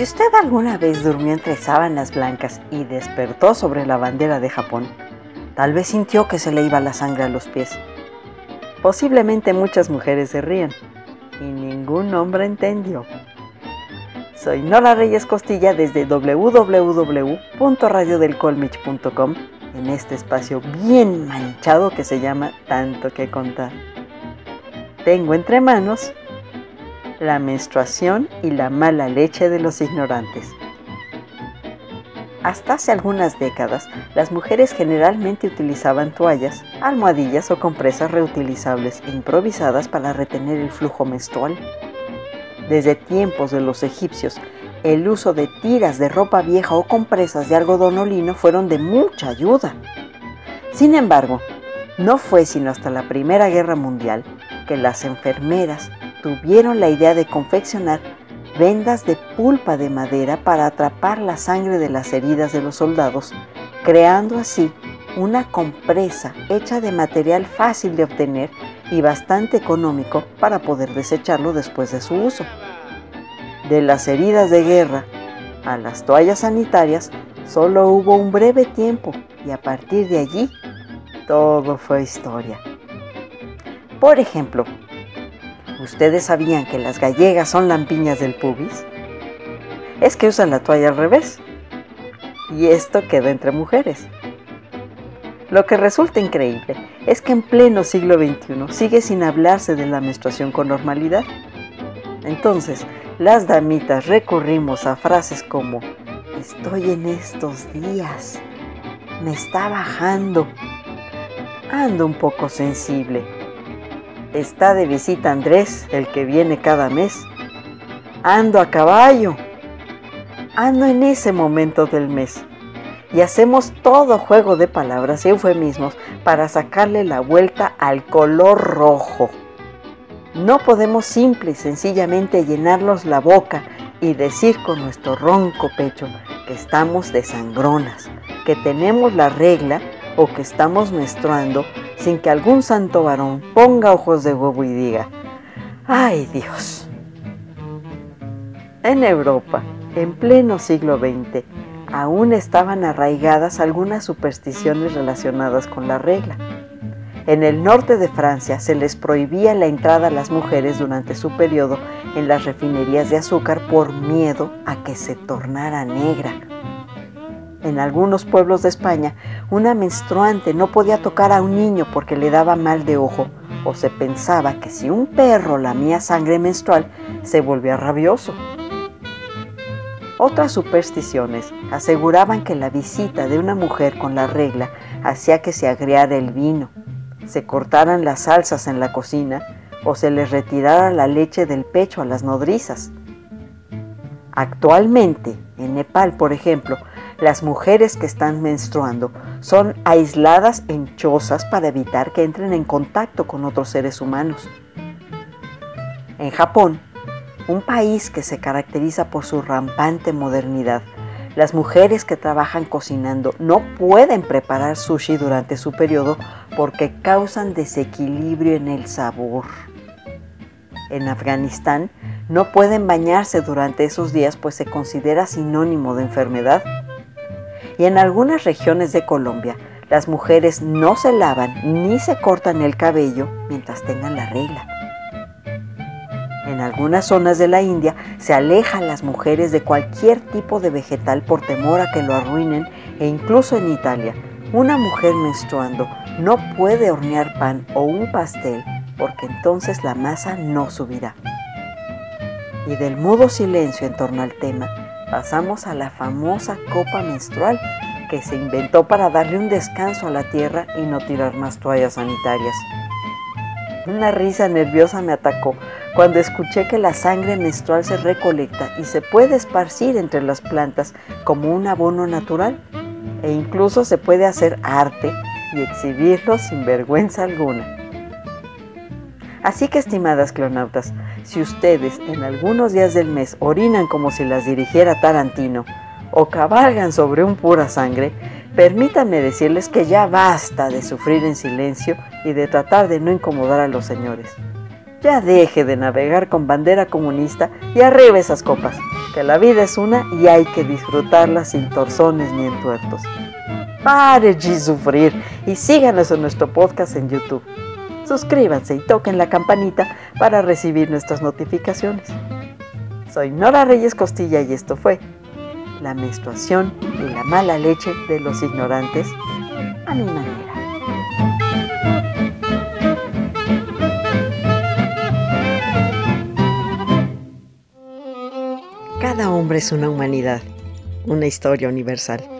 Si usted alguna vez durmió entre sábanas blancas y despertó sobre la bandera de Japón, tal vez sintió que se le iba la sangre a los pies. Posiblemente muchas mujeres se ríen y ningún hombre entendió. Soy Nora Reyes Costilla desde www.radiodelcolmich.com en este espacio bien manchado que se llama Tanto que contar. Tengo entre manos la menstruación y la mala leche de los ignorantes. Hasta hace algunas décadas, las mujeres generalmente utilizaban toallas, almohadillas o compresas reutilizables e improvisadas para retener el flujo menstrual. Desde tiempos de los egipcios, el uso de tiras de ropa vieja o compresas de algodón o lino fueron de mucha ayuda. Sin embargo, no fue sino hasta la Primera Guerra Mundial que las enfermeras tuvieron la idea de confeccionar vendas de pulpa de madera para atrapar la sangre de las heridas de los soldados, creando así una compresa hecha de material fácil de obtener y bastante económico para poder desecharlo después de su uso. De las heridas de guerra a las toallas sanitarias solo hubo un breve tiempo y a partir de allí todo fue historia. Por ejemplo, ¿Ustedes sabían que las gallegas son lampiñas del pubis? Es que usan la toalla al revés. Y esto queda entre mujeres. Lo que resulta increíble es que en pleno siglo XXI sigue sin hablarse de la menstruación con normalidad. Entonces, las damitas recurrimos a frases como, estoy en estos días, me está bajando, ando un poco sensible Está de visita Andrés, el que viene cada mes. Ando a caballo. Ando en ese momento del mes. Y hacemos todo juego de palabras y eufemismos para sacarle la vuelta al color rojo. No podemos simple y sencillamente llenarnos la boca y decir con nuestro ronco pecho que estamos de sangronas, que tenemos la regla o que estamos menstruando sin que algún santo varón ponga ojos de huevo y diga, ¡ay Dios! En Europa, en pleno siglo XX, aún estaban arraigadas algunas supersticiones relacionadas con la regla. En el norte de Francia se les prohibía la entrada a las mujeres durante su periodo en las refinerías de azúcar por miedo a que se tornara negra en algunos pueblos de España, una menstruante no podía tocar a un niño porque le daba mal de ojo o se pensaba que si un perro lamía sangre menstrual se volvía rabioso. Otras supersticiones aseguraban que la visita de una mujer con la regla hacía que se agriara el vino, se cortaran las salsas en la cocina o se les retirara la leche del pecho a las nodrizas. Actualmente, en Nepal, por ejemplo, las mujeres que están menstruando son aisladas en chozas para evitar que entren en contacto con otros seres humanos. En Japón, un país que se caracteriza por su rampante modernidad, las mujeres que trabajan cocinando no pueden preparar sushi durante su periodo porque causan desequilibrio en el sabor. En Afganistán no pueden bañarse durante esos días pues se considera sinónimo de enfermedad y en algunas regiones de Colombia las mujeres no se lavan ni se cortan el cabello mientras tengan la regla. En algunas zonas de la India se alejan las mujeres de cualquier tipo de vegetal por temor a que lo arruinen e incluso en Italia, una mujer menstruando no puede hornear pan o un pastel porque entonces la masa no subirá. Y del mudo silencio en torno al tema, pasamos a la famosa copa menstrual que se inventó para darle un descanso a la tierra y no tirar más toallas sanitarias. Una risa nerviosa me atacó cuando escuché que la sangre menstrual se recolecta y se puede esparcir entre las plantas como un abono natural e incluso se puede hacer arte y exhibirlo sin vergüenza alguna. Así que estimadas clonautas, si ustedes en algunos días del mes orinan como si las dirigiera Tarantino o cabalgan sobre un pura sangre, permítanme decirles que ya basta de sufrir en silencio y de tratar de no incomodar a los señores. Ya deje de navegar con bandera comunista y arriba esas copas, que la vida es una y hay que disfrutarla sin torzones ni entuertos. Pare de sufrir y síganos en nuestro podcast en YouTube. Suscríbanse y toquen la campanita para recibir nuestras notificaciones. Soy Nora Reyes Costilla y esto fue La menstruación y la mala leche de los ignorantes a mi manera. Cada hombre es una humanidad, una historia universal.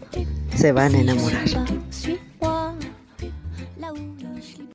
se van a enamorar.